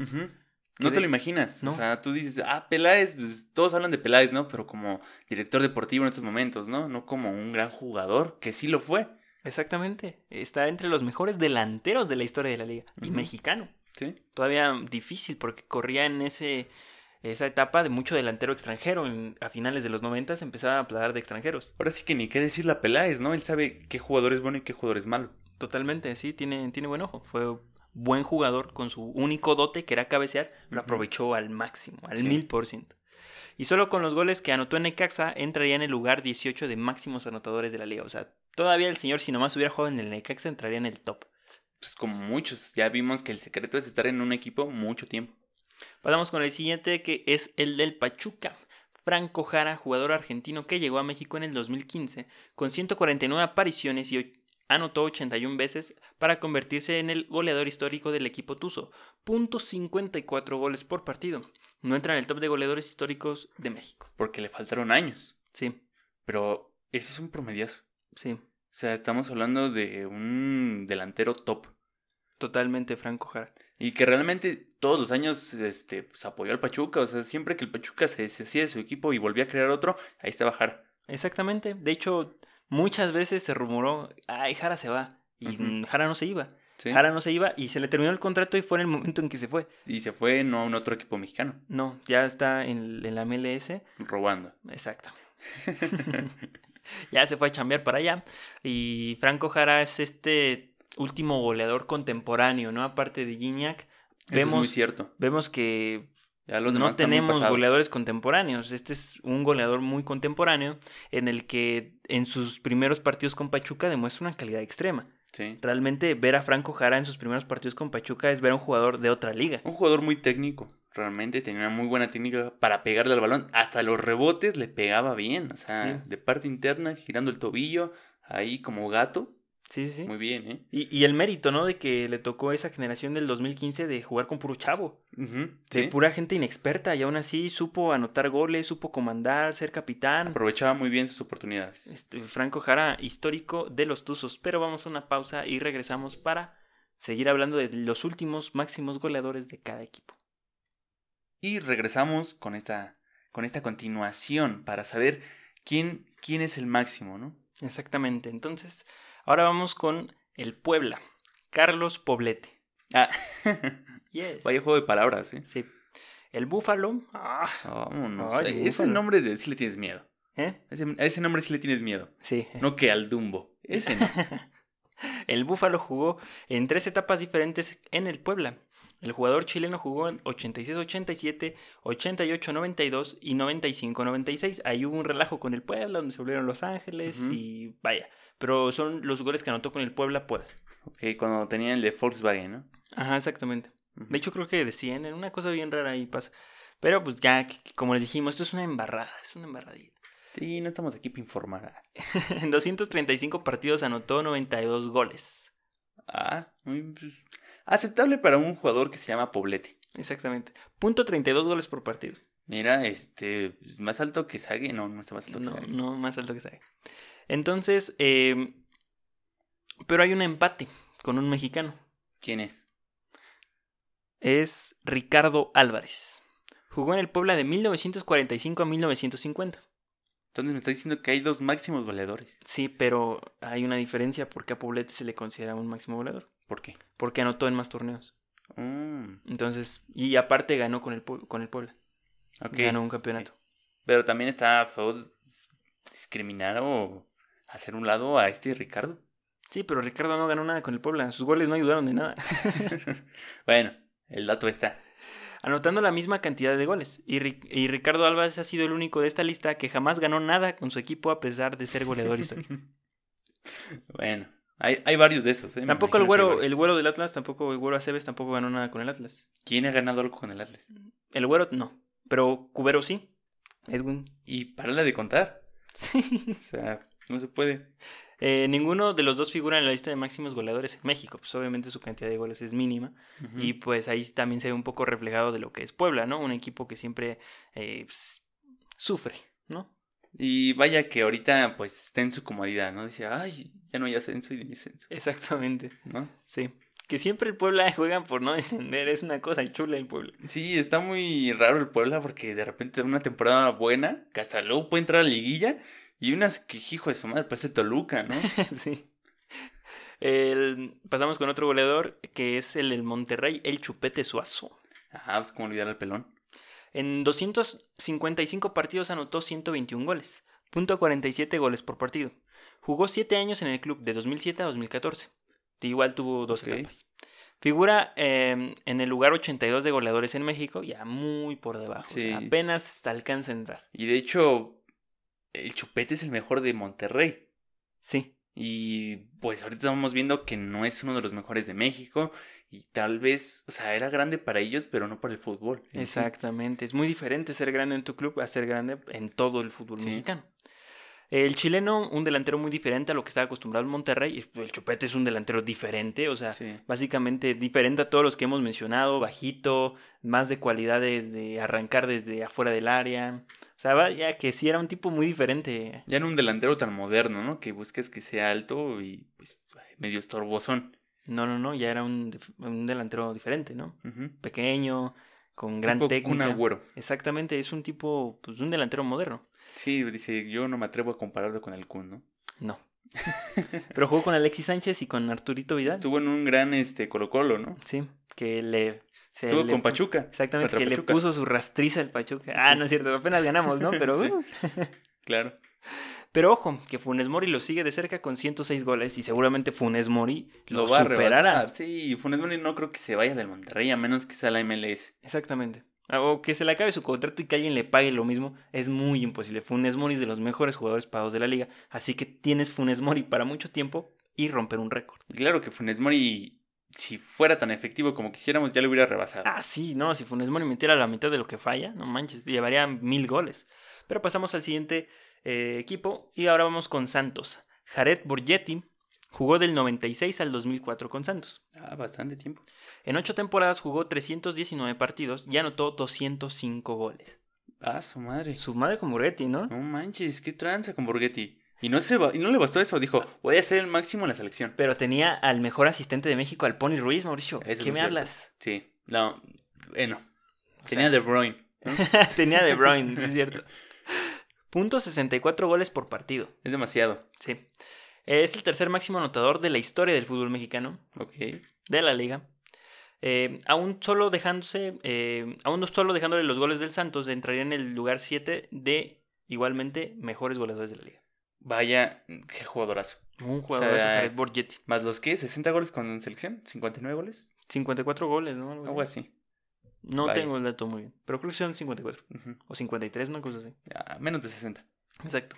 No te lo imaginas. No. O sea, tú dices, ah, Peláez, pues todos hablan de Peláez, ¿no? Pero como director deportivo en estos momentos, ¿no? No como un gran jugador, que sí lo fue. Exactamente, está entre los mejores delanteros de la historia de la liga y mexicano. Sí. Todavía difícil porque corría en ese esa etapa de mucho delantero extranjero. En- a finales de los 90 empezaba a hablar de extranjeros. Ahora sí que ni qué decirle a Peláez, ¿no? Él sabe qué jugador es bueno y qué jugador es malo. Totalmente, sí, tiene, tiene buen ojo. Fue buen jugador con su único dote que era cabecear, lo aprovechó al máximo, al mil por ciento. Y solo con los goles que anotó en Necaxa entraría en el lugar 18 de máximos anotadores de la liga. O sea, todavía el señor, si nomás hubiera jugado en el Necaxa, entraría en el top. Pues como muchos, ya vimos que el secreto es estar en un equipo mucho tiempo. Pasamos con el siguiente que es el del Pachuca. Franco Jara, jugador argentino que llegó a México en el 2015 con 149 apariciones y anotó 81 veces para convertirse en el goleador histórico del equipo Tuzo. Punto 54 goles por partido. No entra en el top de goleadores históricos de México. Porque le faltaron años. Sí, Pero eso es un promediazo. sí, O sea, estamos hablando de un delantero top. Totalmente Franco Jara. Y que realmente todos los años este, pues, apoyó al Pachuca. O sea, siempre que el Pachuca se deshacía de su equipo y volvía a crear otro, ahí estaba Jara. Exactamente. De hecho, muchas veces se rumoró, ay, Jara se va. Y Jara no se iba. ¿sí? Jara no se iba y se le terminó el contrato y fue en el momento en que se fue. Y se fue no a un otro equipo mexicano, No, ya está en, en la MLS. robando. Exactamente. ya se fue a chambear para allá. Y Franco Jara es este último goleador contemporáneo, ¿no? Aparte de Gignac. Vemos, es muy cierto. Vemos que no tenemos goleadores contemporáneos. Este es un goleador muy contemporáneo en el que en sus primeros partidos con Pachuca demuestra una calidad extrema. Sí. Realmente ver a Franco Jara en sus primeros partidos con Pachuca es ver a un jugador de otra liga. Un jugador muy técnico. Realmente tenía una muy buena técnica para pegarle al balón. Hasta los rebotes le pegaba bien. O sea, de parte interna, girando el tobillo, ahí como gato. Sí, sí, Muy bien, ¿eh? Y, y, el mérito, ¿no? De que le tocó a esa generación del 2015 de jugar con puro chavo. De pura gente inexperta y aún así supo anotar goles, supo comandar, ser capitán. Aprovechaba muy bien sus oportunidades. Este, Franco Jara, histórico de los Tuzos. Pero vamos a una pausa y regresamos para seguir hablando de los últimos máximos goleadores de cada equipo. Y regresamos con esta, con esta continuación para saber quién, quién es el máximo, ¿no? Exactamente. Entonces, Ahora vamos con el Puebla. Carlos Poblete. Ah. Vaya juego de palabras, ¿eh? Sí. El Búfalo. Ah. ese nombre de, sí le tienes miedo. ¿Eh? Ese, nombre sí le tienes miedo. Sí. No que al Dumbo. Ese no. el Búfalo jugó en tres etapas diferentes en el Puebla. El jugador chileno jugó en 86-87, 88-92 y 95-96. Ahí hubo un relajo con el Puebla, donde se volvieron Los Ángeles y vaya. Pero son los goles que anotó con el Puebla, Puebla. Ok, cuando tenían el de Volkswagen, ¿no? Ajá, exactamente. De hecho, creo que decían, en una cosa bien rara ahí pasa. Pero pues ya, como les dijimos, esto es una embarrada, es una embarradita. Sí, no estamos aquí para informar. en 235 partidos anotó 92 goles. Ah, muy, pues, aceptable para un jugador que se llama Poblete. Exactamente. Punto 32 goles por partido. Mira, este, más alto que Sague, no, no está más alto que Sague. No, más alto que Sague. Entonces, eh, pero hay un empate con un mexicano. ¿Quién es? Es Ricardo Álvarez. Jugó en el Puebla de 1945 a 1950. Entonces me está diciendo que hay dos máximos goleadores. Sí, pero hay una diferencia porque a Poblete se le considera un máximo goleador. ¿Por qué? Porque anotó en más torneos. Mm. Entonces, y aparte ganó con el, con el Puebla. Ganó un campeonato. Pero también está feo discriminar o hacer un lado a este Ricardo. Sí, pero Ricardo no ganó nada con el Puebla. Sus goles no ayudaron de nada. bueno, el dato está anotando la misma cantidad de goles. Y, y, Ricardo Álvarez ha sido el único de esta lista que jamás ganó nada con su equipo a pesar de ser goleador histórico. bueno, hay, hay, varios de esos. ¿eh? Tampoco el güero, el güero del Atlas, tampoco el güero Aceves tampoco ganó nada con el Atlas. ¿Quién ha ganado algo con el Atlas? El güero no, pero Cubero sí. Edwin. Y para la de contar. Sí. O sea, no se puede. Eh, ninguno de los dos figura en la lista de máximos goleadores en México. Pues obviamente su cantidad de goles es mínima. Y pues ahí también se ve un poco reflejado de lo que es Puebla, ¿no? Un equipo que siempre eh, pues, sufre, ¿no? Y vaya que ahorita pues está en su comodidad, ¿no? Dice, ay, ya no hay ascenso y descenso. Exactamente. ¿No? Sí. Que siempre el Puebla juegan por no descender, es una cosa chula el Puebla. Sí, está muy raro el Puebla porque de repente una temporada buena, que hasta luego puede entrar a la liguilla y unas que, hijo de su madre, parece Toluca, ¿no? sí. El, pasamos con otro goleador que es el del Monterrey, el Chupete Suazo. Ajá, pues como olvidar al pelón. En 255 partidos anotó 121 goles, punto 47 goles por partido. Jugó 7 años en el club, de 2007 a 2014. Igual tuvo dos etapas. Figura em, en el lugar 82 de goleadores en México, ya muy por debajo. Sí. apenas alcanza a entrar. Y de hecho, el Chupete es el mejor de Monterrey. Sí. Y pues ahorita estamos viendo que no es uno de los mejores de México y tal vez, o sea, era grande para ellos, pero no para el fútbol. Exactamente, es muy diferente ser grande en tu club a ser grande en todo el fútbol mexicano. El chileno, un delantero muy diferente a lo que estaba acostumbrado en Monterrey. El Chupete es un delantero diferente, o sea, básicamente diferente a todos los que hemos mencionado, bajito, más de cualidades de arrancar desde afuera del área. O sea, vaya que sí era un tipo muy diferente. Ya no un delantero tan moderno, ¿no? Que busques que sea alto y pues medio estorbosón. No, no, no, ya era un, delantero diferente, ¿no? Pequeño, con gran técnica. Un agüero. Exactamente, es un tipo, pues un delantero moderno. Sí, dice, yo no me atrevo a compararlo con el Kun, ¿no? No. Pero jugó con Alexis Sánchez y con Arturito Vidal. Estuvo en un gran este Colo Colo, ¿no? Sí, que le... Estuvo con Pachuca. Exactamente, que le puso su rastriza el Pachuca. Ah, no es cierto, apenas ganamos, ¿no? Pero... Uh. claro. Pero ojo, que Funes Mori lo sigue de cerca con 106 goles y seguramente Funes Mori lo, Lo va a superará. rebasar. Sí, Funes Mori no creo que se vaya del Monterrey a menos que sea la MLS. Exactamente. O que se le acabe su contrato y que alguien le pague lo mismo es muy imposible. Funes Mori es de los mejores jugadores pagados de la liga, así que tienes Funes Mori para mucho tiempo y romper un récord. Claro que Funes Mori, si fuera tan efectivo como quisiéramos, ya lo hubiera rebasado. Ah, sí, no, si Funes Mori metiera la mitad de lo que falla, no manches, llevaría mil goles. Pero pasamos al siguiente eh, equipo y ahora vamos con Santos. Jared Borgetti jugó del 96 al 2004 con Santos. Ah, bastante tiempo. En ocho temporadas jugó 319 partidos y anotó 205 goles. Ah, su madre. Su madre con Borgetti, ¿no? No manches, qué tranza con Borghetti. Y no, se va- y no le bastó eso, dijo, voy a hacer el máximo en la selección. Pero tenía al mejor asistente de México, al Pony Ruiz, Mauricio. Eso es ¿Qué me cierto. hablas? Sí, no, bueno. O Tenía sea- De Bruyne. tenía De Bruyne, sí es cierto. Punto 64 goles por partido. Es demasiado. Sí. Es el tercer máximo anotador de la historia del fútbol mexicano, Ok. de la liga. Eh, aún solo dejándose, eh, aún no solo dejándole los goles del Santos, entraría en el lugar 7 de igualmente mejores goleadores de la liga. Vaya, qué jugadorazo. Un jugador sea, Jared Borgetti. ¿Más los que? ¿60 goles con selección? ¿59 goles? 54 goles, ¿no? Algo así. Algo así. No tengo el dato muy bien, pero creo que son 54 Ujú. o 53, una cosa así. Ya, menos de 60. Exacto.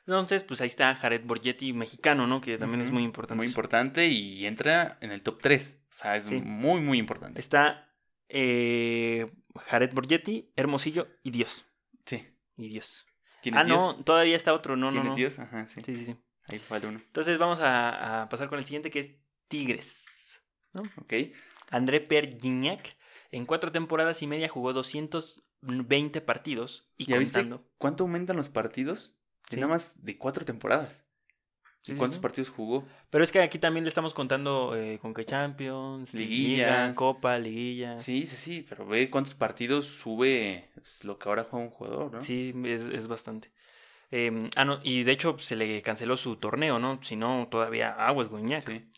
Entonces, pues ahí está Jared Borgetti, mexicano, ¿no? Que también es muy importante. Muy importante y entra en el top 3. O sea, es Sí. muy, muy importante. Está eh, Jared Borgetti, Hermosillo y Dios. Sí. Y Dios. ¿Quién Ah, es Dios? no, todavía está otro, no, ¿Quién no, es no. Dios? Ajá, sí. Sí, sí, sí. Ahí falta uno. Entonces vamos a, a pasar con el siguiente que es Tigres. Ok. André Per Gignac en cuatro temporadas y media jugó 220 partidos y ¿Ya viste contando. cuánto aumentan los partidos? Sí. nada más de cuatro temporadas. Sí, ¿Cuántos sí. partidos jugó? Pero es que aquí también le estamos contando eh, con que Champions, Liga, Liguillas. Copa, Liguilla. Sí, sí, sí, pero ve cuántos partidos sube pues, lo que ahora juega un jugador, ¿no? Sí, es, es bastante. Eh, ah, no, y de hecho se le canceló su torneo, ¿no? Si no, todavía aguas Guiñac. Sí.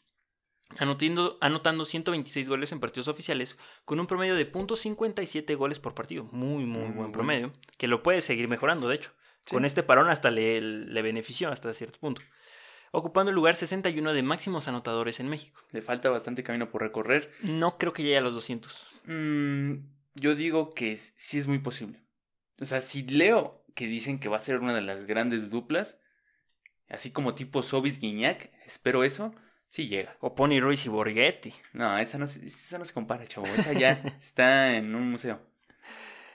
Anotando, anotando 126 goles en partidos oficiales con un promedio de .57 goles por partido. Muy, muy, buen bueno. promedio. Que lo puede seguir mejorando, de hecho. Sí. Con este parón hasta le, le benefició hasta cierto punto. Ocupando el lugar 61 de máximos anotadores en México. Le falta bastante camino por recorrer. No creo que llegue a los 200. Mm, yo digo que sí es muy posible. O sea, si leo que dicen que va a ser una de las grandes duplas, así como tipo Sobis Guiñac, espero eso, sí llega. O Pony Ruiz y Borghetti. No, esa no, se- esa no se compara, chavo. Esa ya está en un museo.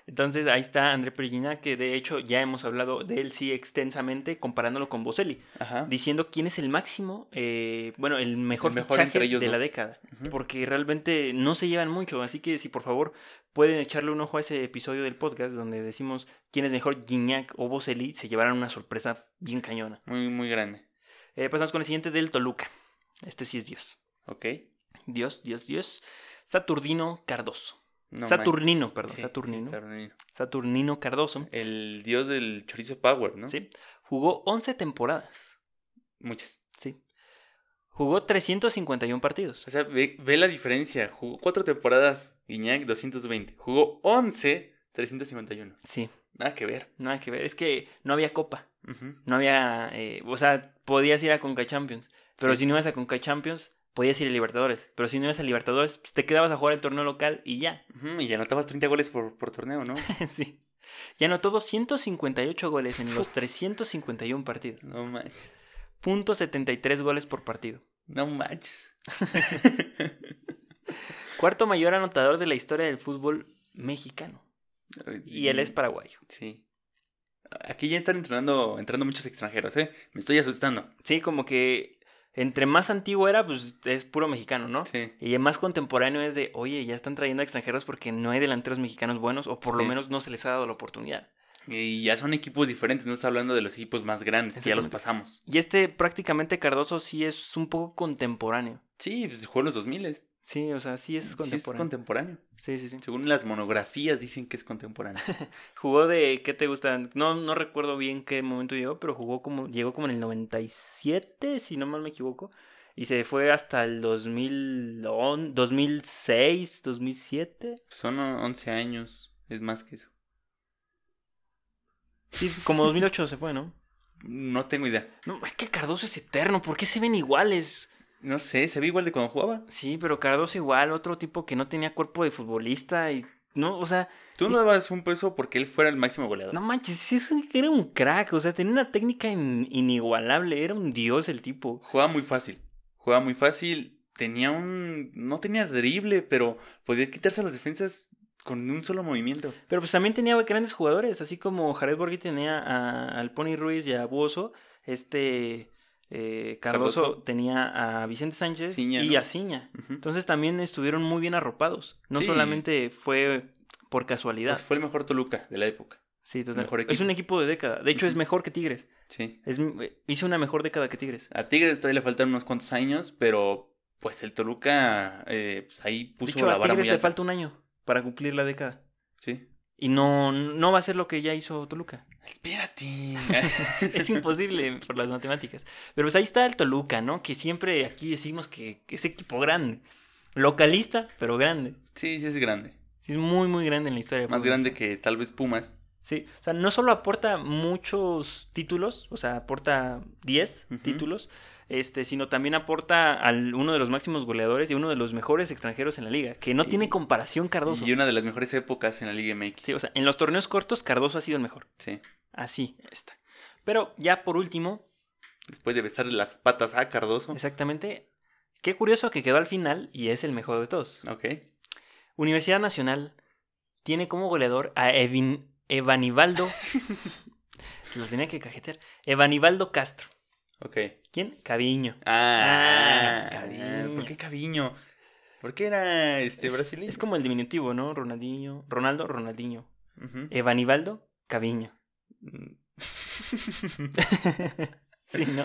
Entonces ahí está André Perigina, que de hecho ya hemos hablado de él sí extensamente, comparándolo con Boselli, Ajá. diciendo quién es el máximo, eh, bueno, el mejor, El mejor entre ellos de la década. Porque realmente no se llevan mucho, así que si por favor pueden echarle un ojo a ese episodio del podcast donde decimos quién es mejor, Gignac o Boselli, se llevarán una sorpresa bien cañona. Muy, muy grande. Eh, pasamos con el siguiente del Toluca. Este sí es Dios. Ok. Dios, Dios, Dios. Saturnino Cardoso. No Saturnino, perdón, Sí, Saturnino. Saturnino. Saturnino Cardoso. El dios del chorizo power, ¿no? ¿sí? Jugó 11 temporadas. Muchas. Sí. Jugó 351 partidos. O sea, ve, ve la diferencia. Jugó cuatro temporadas, Guiñac 220. Jugó 11, 351. Sí, Nada que ver. nada que ver. Es que no había copa. No había. eh, o sea, podías ir a Conca Champions. Pero Sí. si no ibas a Conca Champions, podías ir a Libertadores. Pero si no ibas a Libertadores, pues te quedabas a jugar el torneo local y ya. Y anotabas 30 goles por, por torneo, ¿no? sí. Y anotó 258 goles en los 351 partidos. No manches. Punto 73 goles por partido. No manches. Cuarto mayor anotador de la historia del fútbol mexicano. Y él es paraguayo. Sí. Aquí ya están entrenando, entrando muchos extranjeros, ¿eh? Me estoy asustando. Sí, como que entre más antiguo era, pues es puro mexicano, ¿no? Sí. Y más contemporáneo es de, oye, ya están trayendo a extranjeros porque no hay delanteros mexicanos buenos o por lo Sí. menos no se les ha dado la oportunidad. Y ya son equipos diferentes, no está hablando de los equipos más grandes, que ya los pasamos. Y este prácticamente Cardoso sí es un poco contemporáneo. Sí, pues jugó en los 2000. Sí, Sí, o sea, sí es es contemporáneo. Sí, sí, sí. Según las monografías dicen que es contemporáneo. Jugó de, ¿qué te gusta? No, no recuerdo bien qué momento llegó, pero jugó como, llegó como en el 97, si no mal me equivoco. Y se fue hasta el 2011, 2006, 2007. Son 11 años, es más que eso. Sí, como 2008 se fue, ¿no? No tengo idea. No, es que Cardoso es eterno. ¿Por qué se ven iguales? No sé, se ve igual de cuando jugaba. Sí, pero Cardoso igual, otro tipo que no tenía cuerpo de futbolista y no, o sea. Tú no dabas un peso porque él fuera el máximo goleador. No manches, sí, era un crack, o sea, tenía una técnica inigualable, era un dios el tipo. Jugaba muy fácil, jugaba muy fácil, tenía un. No tenía drible, pero podía quitarse a las defensas con un solo movimiento. Pero pues también tenía grandes jugadores, así como Jared Borghi tenía a, al Pony Ruiz y a Buoso, este eh, Cardoso, tenía a Vicente Sánchez y a Ciña. Entonces también estuvieron muy bien arropados. No solamente fue por casualidad. Pues fue el mejor Toluca de la época. Sí, totalmente. Es un equipo de década. De hecho, es mejor que Tigres. Sí. Es, hizo una mejor década que Tigres. A Tigres todavía le faltan unos cuantos años, pero pues el Toluca eh, pues ahí puso de hecho, la vara a Tigres le falta un año para cumplir la década. Sí. Y no, no va a ser lo que ya hizo Toluca. Espérate. es imposible por las matemáticas. Pero pues ahí está el Toluca, ¿no? Que siempre aquí decimos que, es equipo grande. Localista, pero grande. Sí, sí es grande. Sí, es muy, muy grande en la historia. Más grande que tal vez Pumas. Sí, o sea, no solo aporta muchos títulos, o sea, aporta 10 títulos, este, sino también aporta al uno de los máximos goleadores y uno de los mejores extranjeros en la liga, que no tiene comparación Cardoso. Y una de las mejores épocas en la Liga MX. Sí, o sea, en los torneos cortos Cardoso ha sido el mejor. Sí. Así está. Pero ya por último. Después de besar las patas a Cardoso. Exactamente. Qué curioso que quedó al final y es el mejor de todos. Ok. Universidad Nacional tiene como goleador a Evin, Evanibaldo. Lo tenía que cajetear. Evanibaldo Castro. Ok. ¿Quién? Caviño. Ah, ah Caviño. ¿Por qué Caviño? ¿Por qué era este brasileño? Es como el diminutivo, ¿no? Ronaldinho. Ronaldo, Ronaldinho. Evanibaldo, Caviño. Mm. sí, ¿no?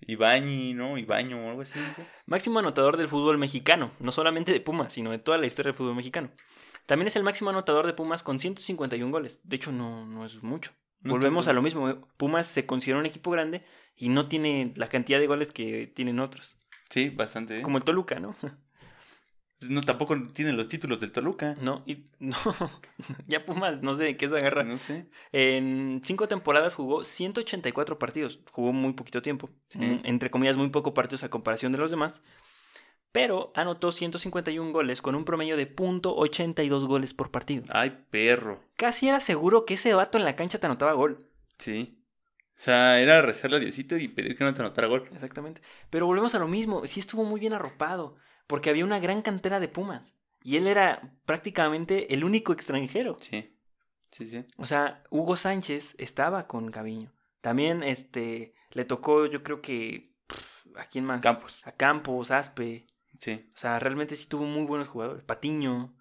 Ibañi, ¿no? Ibaño o algo así. Máximo anotador del fútbol mexicano. No solamente de Pumas, sino de toda la historia del fútbol mexicano. También es el máximo anotador de Pumas con 151 goles. De hecho, no, no es mucho. Volvemos a lo mismo. ¿eh? Pumas se considera un equipo grande y no tiene la cantidad de goles que tienen otros. Sí, bastante. ¿eh? Como el Toluca, ¿no? Pues no, tampoco tienen los títulos del Toluca. No, y no. ya Pumas, no sé de qué se agarra. No sé. En cinco temporadas jugó 184 partidos. Jugó muy poquito tiempo. Entre comillas, muy poco partidos a comparación de los demás pero anotó 151 goles con un promedio de .82 goles por partido. Ay, perro. Casi era seguro que ese vato en la cancha te anotaba gol. Sí. O sea, era rezarle a Diosito y pedir que no te anotara gol. Exactamente. Pero volvemos a lo mismo. Sí estuvo muy bien arropado. Porque había una gran cantera de Pumas. Y él era prácticamente el único extranjero. Sí. Sí, sí. O sea, Hugo Sánchez estaba con Gaviño. También este le tocó, yo creo que. ¿A quién más? Campos. A Campos, Aspe. Sí. O sea, realmente sí tuvo muy buenos jugadores. Patiño.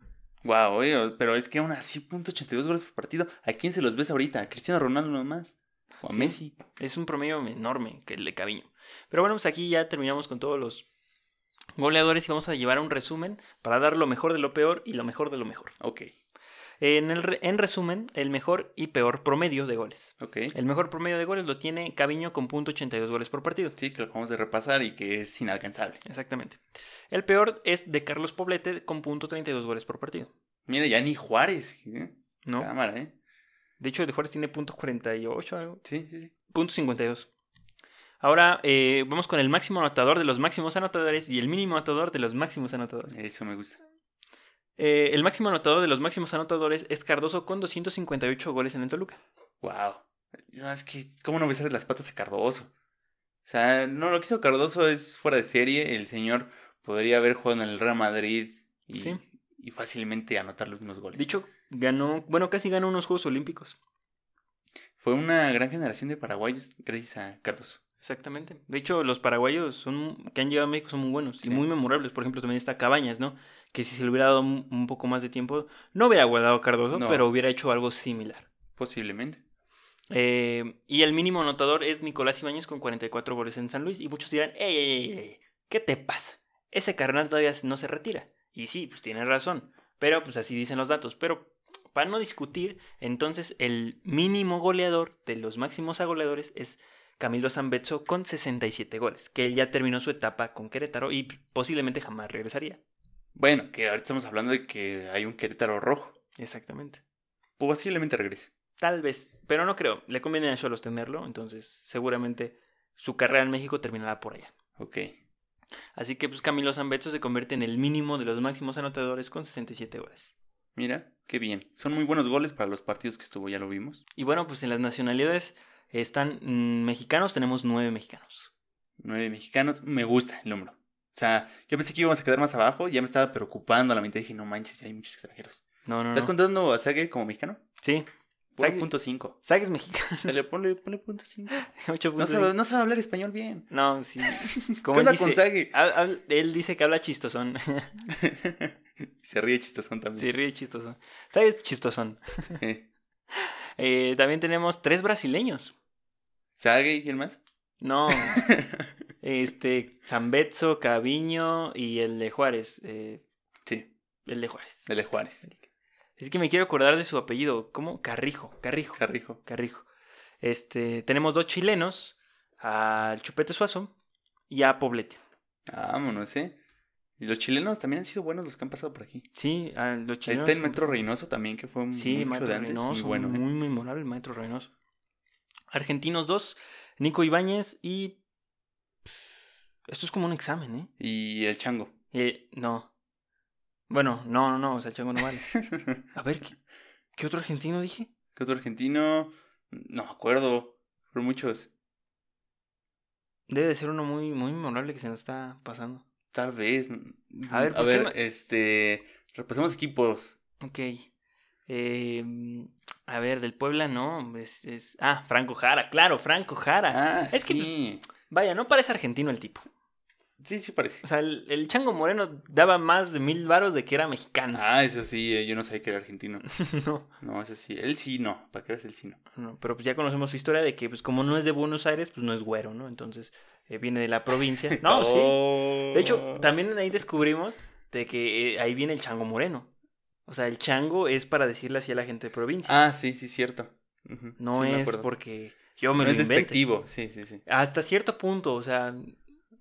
Wow, pero es que aún así, punto .82 goles por partido. ¿A quién se los ves ahorita? ¿A Cristiano Ronaldo nomás? ¿O a Messi? Es un promedio enorme que el de Caviño. Pero bueno, pues aquí ya terminamos con todos los goleadores y vamos a llevar un resumen para dar lo mejor de lo peor y lo mejor de lo mejor. Ok. En, el, en resumen, el mejor y peor promedio de goles. Okay. El mejor promedio de goles lo tiene Caviño con .82 goles por partido. Sí, que lo acabamos de repasar y que es inalcanzable. Exactamente. El peor es de Carlos Poblete con .32 goles por partido. Mira, ya ni Juárez. ¿eh? No. Cámara, ¿eh? De hecho, de Juárez tiene .48 algo. Sí, sí, sí. .52. Ahora eh, vamos con el máximo anotador de los máximos anotadores y el mínimo anotador de los máximos anotadores. Eso me gusta. Eh, el máximo anotador de los máximos anotadores es Cardoso con 258 goles en el Toluca. Wow. es que, ¿cómo no besarle las patas a Cardoso? O sea, no, lo que hizo Cardoso es fuera de serie. El señor podría haber jugado en el Real Madrid y, y fácilmente anotar los mismos goles. Dicho, ganó, bueno, casi ganó unos Juegos Olímpicos. Fue una gran generación de paraguayos gracias a Cardoso. Exactamente. De hecho, los paraguayos son, que han llegado a México son muy buenos y muy memorables. Por ejemplo, también está Cabañas, ¿no? Que si se le hubiera dado un poco más de tiempo, no hubiera guardado Cardoso, pero hubiera hecho algo similar. Posiblemente. Eh, y el mínimo anotador es Nicolás Ibáñez con 44 goles en San Luis. Y muchos dirán, ¡Ey, ey, ey! ¿Qué te pasa? Ese carnal todavía no se retira. Y sí, pues tiene razón. Pero pues así dicen los datos. Pero para no discutir, entonces el mínimo goleador de los máximos goleadores es Camilo Zambetso con 67 goles, que él ya terminó su etapa con Querétaro y posiblemente jamás regresaría. Bueno, que ahorita estamos hablando de que hay un Querétaro rojo. Exactamente. Posiblemente regrese. Tal vez, pero no creo. Le conviene a Cholos tenerlo, entonces seguramente su carrera en México terminará por allá. Ok. Así que pues Camilo Zambetso se convierte en el mínimo de los máximos anotadores con 67 goles. Mira, qué bien. Son muy buenos goles para los partidos que estuvo, ya lo vimos. Y bueno, pues en las nacionalidades están mm, mexicanos, tenemos nueve mexicanos. Nueve mexicanos, me gusta el número. O sea, yo pensé que íbamos a quedar más abajo, ya me estaba preocupando a la mente. Dije, no manches, hay muchos extranjeros. No, no, ¿Estás no. contando a Sague como mexicano? Sí. Punto cinco. Sague es mexicano. Dale, ponle, ponle punto cinco. Ocho No sabe, no sabe hablar español bien. No, sí. ¿Qué Como él onda con hab- él dice que habla chistosón. Se ríe chistosón también. sí, ríe chistosón. Sague es chistosón. Sí. Eh, también tenemos tres brasileños. ¿Sague y quién más? No. este, Zambetso, Caviño y el de Juárez. eh, Sí, el de Juárez. el de Juárez. Es que me quiero acordar de su apellido. ¿Cómo? Carrijo. Carrijo. Carrijo. Carrijo. Este, tenemos dos chilenos, al Chupete Suazo y a Poblete. Vámonos, ¿eh? Y los chilenos también han sido buenos los que han pasado por aquí. Sí, a los chilenos. está el Maestro Reynoso también, que fue un Sí, mucho de antes. Reynoso, muy bueno, ¿eh? muy memorable el Maestro Reynoso. Argentinos dos, Nico Ibáñez y... Esto es como un examen, ¿eh? Y el chango. Eh, no. Bueno, no, no, no, o sea, el chango no vale. A ver, ¿qué, qué otro argentino dije? ¿Qué otro argentino? No me acuerdo. Fueron muchos. Debe de ser uno muy, muy memorable que se nos está pasando. Tal vez. A ver, a ¿por qué ver, ma- este. Repasemos equipos. Ok. Eh, a ver, del Puebla no. Es, es... Ah, Franco Jara, claro, Franco Jara. Ah, Es que, sí. Vaya, no parece argentino el tipo. Sí, sí parece. O sea, el, el Chango Moreno daba más de mil varos de que era mexicano. Ah, eso sí, eh, yo no sabía que era argentino. no, No, eso sí. Él sí no. Para que veas, él sí no. no, pero pues ya conocemos su historia de que, pues como no es de Buenos Aires, pues no es güero, ¿no? Entonces, eh, viene de la provincia. No, sí. Oh. De hecho, también ahí descubrimos de que eh, ahí viene el Chango Moreno. O sea, el chango es para decirle así a la gente de provincia. Ah, sí, sí, cierto. No sí, es porque yo me No lo es invente. despectivo, sí, sí, sí. Hasta cierto punto, o sea,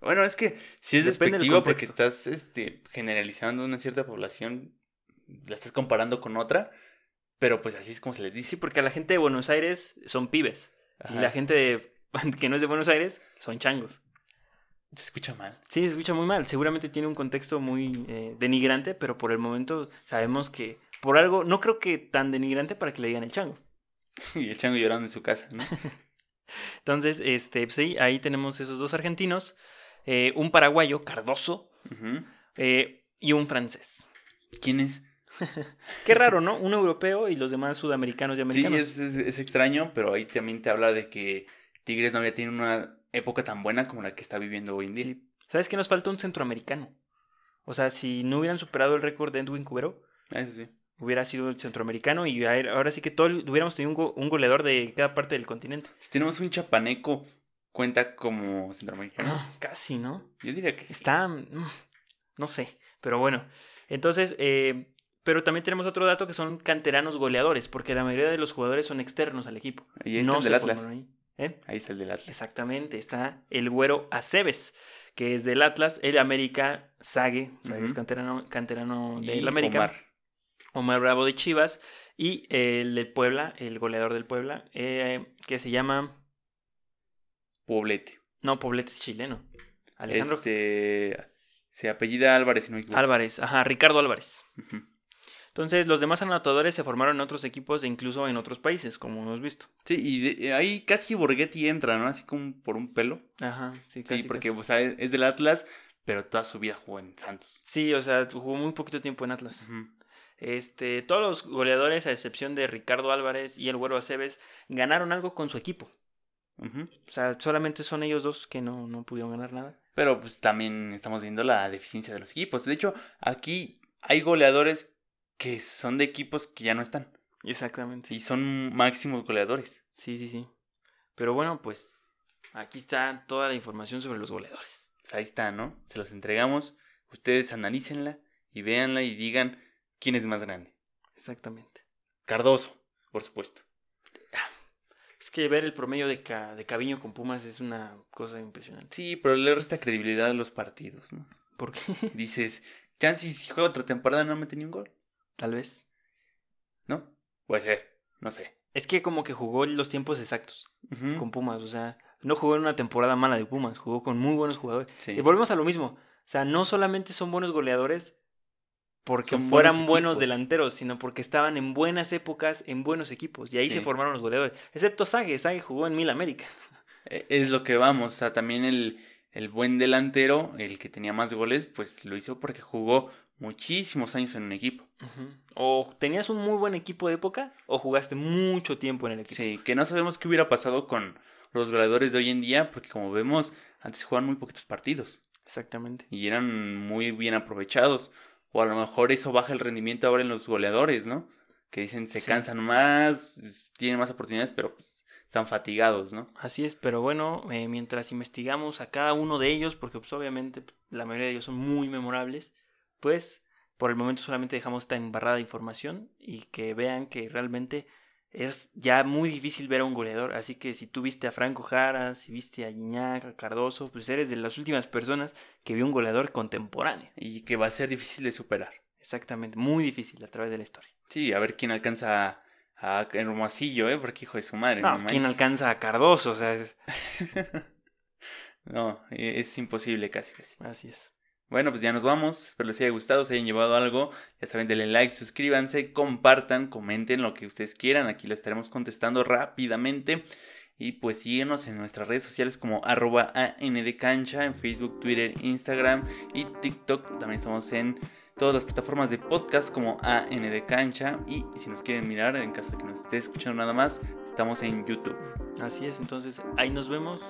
Bueno, es que si es Depende despectivo porque estás este, generalizando una cierta población, la estás comparando con otra, pero pues así es como se les sí, dice. porque a la gente de Buenos Aires son pibes. Y la gente de- que no es de Buenos Aires son changos. Se escucha mal. Sí, se escucha muy mal. Seguramente tiene un contexto muy eh, denigrante, pero por el momento sabemos que por algo, no creo que tan denigrante para que le digan el chango. Y el chango llorando en su casa, ¿no? Entonces, este, pues sí, ahí tenemos esos dos argentinos, eh, un paraguayo, Cardoso, eh, y un francés. ¿Quién es? Qué raro, ¿no? Un europeo y los demás sudamericanos y Sí, americanos. es, es, es extraño, pero ahí también te habla de que Tigres no había tenido una época tan buena como la que está viviendo hoy en día. Sí. ¿Sabes qué nos falta? Un centroamericano. O sea, si no hubieran superado el récord de Edwin Cubero, Ah, Eso sí. hubiera sido el centroamericano y ahora sí que todo hubiéramos tenido un, go- un goleador de cada parte del continente. Si tenemos un chapaneco, ¿cuenta como centroamericano? Casi, ¿no? Yo diría que sí. Está. mm, No sé. Pero bueno. Entonces, eh, pero también tenemos otro dato que son canteranos goleadores, porque la mayoría de los jugadores son externos al equipo. Y ahí está no el del Atlas. ahí. ¿Eh? Ahí está el del Atlas. Exactamente, está el güero Aceves, que es del Atlas, el América Sague, es Ujú. canterano, canterano del América, Omar. Omar. Bravo de Chivas, y el del Puebla, el goleador del Puebla, eh, que se llama, Poblete. no, Poblete es chileno, Alejandro Este. Se apellida Álvarez, si no equivoco. Álvarez, ajá, Ricardo Álvarez. Entonces, los demás anotadores se formaron en otros equipos e incluso en otros países, como hemos visto. Sí, y de- ahí casi Borghetti entra, ¿no? Así como por un pelo. Ajá, sí, Sí, casi, porque casi. o sea, es del Atlas, pero toda su vida jugó en Santos. Sí, o sea, jugó muy poquito tiempo en Atlas. Este, todos los goleadores, a excepción de Ricardo Álvarez y el Güero Aceves, ganaron algo con su equipo. O sea, solamente son ellos dos que no, no pudieron ganar nada. Pero pues también estamos viendo la deficiencia de los equipos. De hecho, aquí hay goleadores que son de equipos que ya no están. Exactamente. Y son máximos goleadores. Sí, sí, sí. Pero bueno, pues aquí está toda la información sobre los goleadores. Pues ahí está, ¿no? Se los entregamos. Ustedes analícenla y véanla y digan quién es más grande. Exactamente. Cardoso, por supuesto. Es que ver el promedio de, Ca- de Caviño con Pumas es una cosa impresionante. Sí, pero le resta credibilidad a los partidos, ¿no? ¿Por qué? Dices, Chansi si juega otra temporada no mete ni un gol, Tal vez. ¿no? Puede ser, no sé. Es que como que jugó los tiempos exactos con Pumas, o sea, no jugó en una temporada mala de Pumas, jugó con muy buenos jugadores. Y volvemos a lo mismo, o sea, no solamente son buenos goleadores porque fueran buenos, delanteros, sino porque estaban en buenas épocas, en buenos equipos, y ahí se formaron los goleadores. Excepto Sague, Sague jugó en Mil Américas. E, es lo que vamos, o sea, también el, el buen delantero, el que tenía más goles, pues lo hizo porque jugó muchísimos años en un equipo. O tenías un muy buen equipo de época o jugaste mucho tiempo en el equipo. Sí, que no sabemos qué hubiera pasado con los goleadores de hoy en día, porque como vemos, antes jugaban muy poquitos partidos. Exactamente. Y eran muy bien aprovechados. O a lo mejor eso baja el rendimiento ahora en los goleadores, ¿no? Que dicen se cansan más, tienen más oportunidades, pero pues, están fatigados, ¿no? Así es, pero bueno, eh, mientras investigamos a cada uno de ellos, porque pues obviamente la mayoría de ellos son muy memorables, pues por el momento solamente dejamos esta embarrada de información y que vean que realmente es ya muy difícil ver a un goleador. Así que si tú viste a Franco Jara, si viste a Iñak, a Cardoso, pues eres de las últimas personas que vio un goleador contemporáneo. Y que va a ser difícil de superar. Exactamente, muy difícil a través de la historia. Sí, a ver quién alcanza a Hermosillo, ¿eh? Porque hijo de su madre. No, ¿quién alcanza a Cardoso? O sea, no, e-, es imposible casi, casi. Así es. Bueno, pues ya nos vamos. Espero les haya gustado, se hayan llevado algo. Ya saben, denle like, suscríbanse, compartan, comenten lo que ustedes quieran. Aquí lo estaremos contestando rápidamente. Y pues síguenos en nuestras redes sociales como arroba cancha en Facebook, Twitter, Instagram y TikTok. También estamos en todas las plataformas de podcast como AND Cancha. Y si nos quieren mirar, en caso de que nos esté escuchando nada más, estamos en YouTube. Así es, entonces ahí nos vemos.